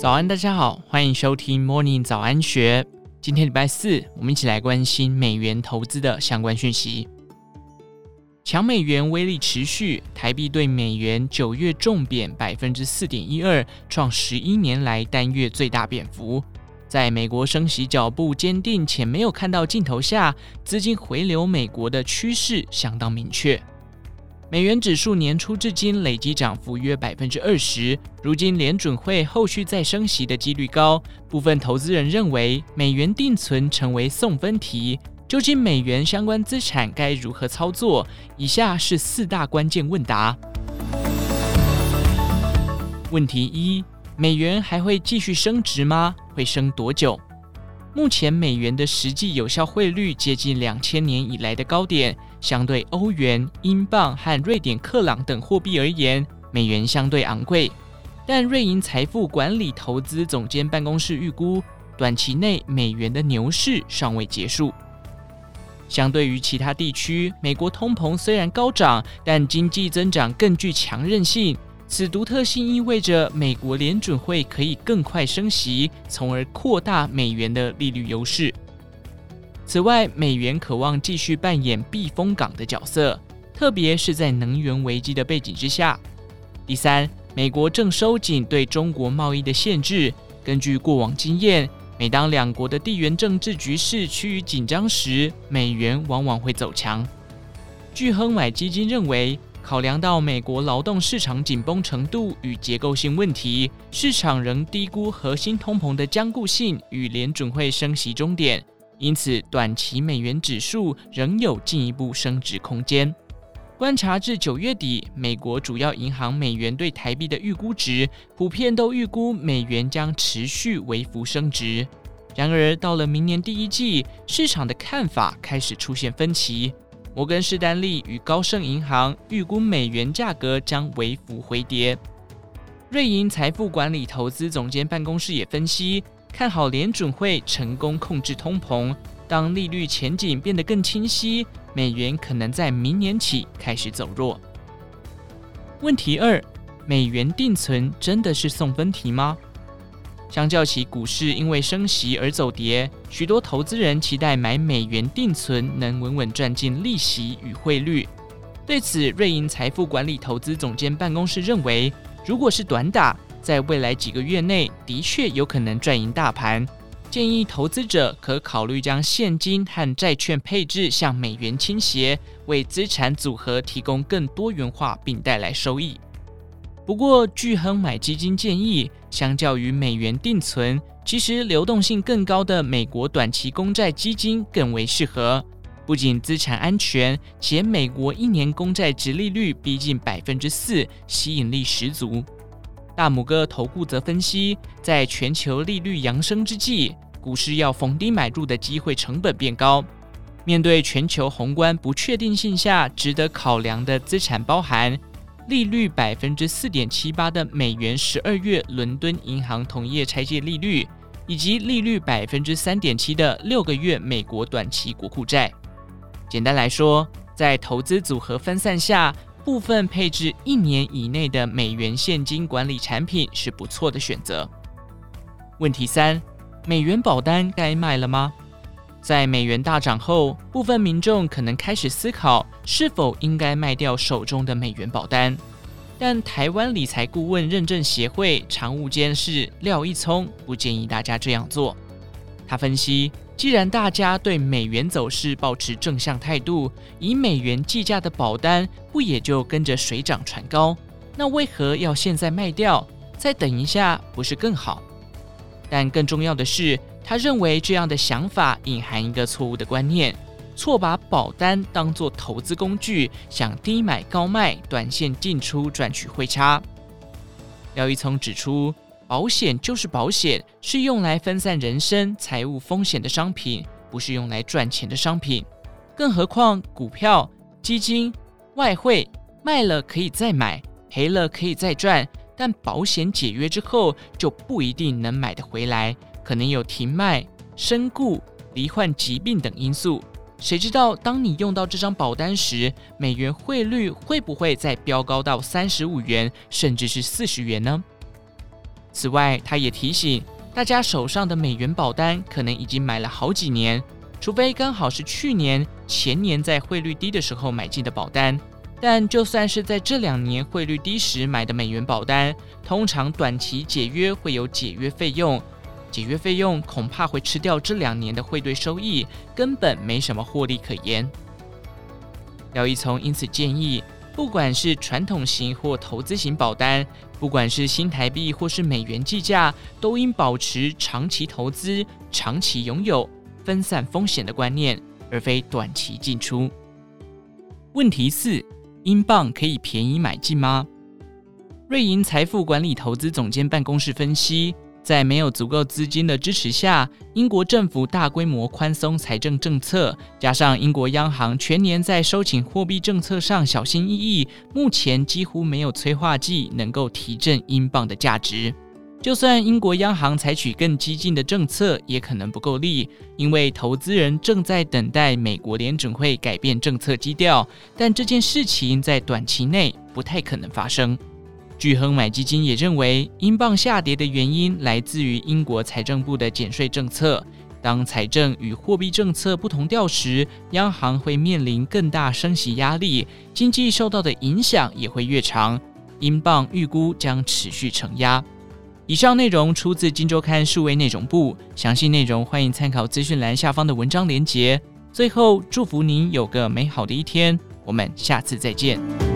早安，大家好，欢迎收听 Morning 早安学。今天礼拜四，我们一起来关心美元投资的相关讯息。强美元威力持续，台币对美元九月重贬百分之四点一二，创十一年来单月最大贬幅。在美国升息脚步坚定且没有看到尽头下，资金回流美国的趋势相当明确。美元指数年初至今累计涨幅约百分之二十，如今联准会后续再升息的几率高，部分投资人认为美元定存成为送分题。究竟美元相关资产该如何操作？以下是四大关键问答。问题一：美元还会继续升值吗？会升多久？目前美元的实际有效汇率接近两千年以来的高点，相对欧元、英镑和瑞典克朗等货币而言，美元相对昂贵。但瑞银财富管理投资总监办公室预估，短期内美元的牛市尚未结束。相对于其他地区，美国通膨虽然高涨，但经济增长更具强韧性。此独特性意味着美国联准会可以更快升息，从而扩大美元的利率优势。此外，美元渴望继续扮演避风港的角色，特别是在能源危机的背景之下。第三，美国正收紧对中国贸易的限制。根据过往经验，每当两国的地缘政治局势趋于紧张时，美元往往会走强。巨亨买基金认为，考量到美国劳动市场紧绷程度与结构性问题，市场仍低估核心通膨的僵固性与联准会升息终点，因此短期美元指数仍有进一步升值空间。观察至九月底，美国主要银行美元对台币的预估值普遍都预估美元将持续微幅升值。然而，到了明年第一季，市场的看法开始出现分歧。摩根士丹利与高盛银行预估美元价格将微幅回跌。瑞银财富管理投资总监办公室也分析，看好联准会成功控制通膨。当利率前景变得更清晰，美元可能在明年起开始走弱。问题二：美元定存真的是送分题吗？相较起股市因为升息而走跌，许多投资人期待买美元定存能稳稳赚进利息与汇率。对此，瑞银财富管理投资总监办公室认为，如果是短打，在未来几个月内的确有可能赚赢大盘。建议投资者可考虑将现金和债券配置向美元倾斜，为资产组合提供更多元化并带来收益。不过，巨亨买基金建议，相较于美元定存，其实流动性更高的美国短期公债基金更为适合。不仅资产安全，且美国一年公债殖利率逼近百分之四，吸引力十足。大拇哥投顾则分析，在全球利率扬升之际，股市要逢低买入的机会成本变高。面对全球宏观不确定性下，值得考量的资产包含。利率百分之四点七八的美元十二月伦敦银行同业拆借利率，以及利率百分之三点七的六个月美国短期国库债。简单来说，在投资组合分散下，部分配置一年以内的美元现金管理产品是不错的选择。问题三：美元保单该卖了吗？在美元大涨后，部分民众可能开始思考是否应该卖掉手中的美元保单。但台湾理财顾问认证协会常务监事廖一聪不建议大家这样做。他分析，既然大家对美元走势保持正向态度，以美元计价的保单不也就跟着水涨船高？那为何要现在卖掉，再等一下不是更好？但更重要的是，他认为这样的想法隐含一个错误的观念，错把保单当作投资工具，想低买高卖、短线进出赚取汇差。廖一聪指出，保险就是保险，是用来分散人身财务风险的商品，不是用来赚钱的商品。更何况，股票、基金、外汇卖了可以再买，赔了可以再赚，但保险解约之后就不一定能买得回来。可能有停卖、身故、罹患疾病等因素，谁知道当你用到这张保单时，美元汇率会不会再飙高到三十五元，甚至是四十元呢？此外，他也提醒大家，手上的美元保单可能已经买了好几年，除非刚好是去年、前年在汇率低的时候买进的保单。但就算是在这两年汇率低时买的美元保单，通常短期解约会有解约费用，解约费用恐怕会吃掉这两年的汇兑收益，根本没什么获利可言。廖一聪因此建议，不管是传统型或投资型保单，不管是新台币或是美元计价，都应保持长期投资、长期拥有、分散风险的观念，而非短期进出。问题四：英镑可以便宜买进吗？瑞银财富管理投资总监办公室分析。在没有足够资金的支持下，英国政府大规模宽松财政政策，加上英国央行全年在收紧货币政策上小心翼翼，目前几乎没有催化剂能够提振英镑的价值。就算英国央行采取更激进的政策，也可能不够力，因为投资人正在等待美国联准会改变政策基调，但这件事情在短期内不太可能发生。巨亨买基金也认为，英镑下跌的原因来自于英国财政部的减税政策。当财政与货币政策不同调时，央行会面临更大升息压力，经济受到的影响也会越长。英镑预估将持续承压。以上内容出自《金周刊》数位内容部，详细内容欢迎参考资讯栏下方的文章连结。最后，祝福您有个美好的一天，我们下次再见。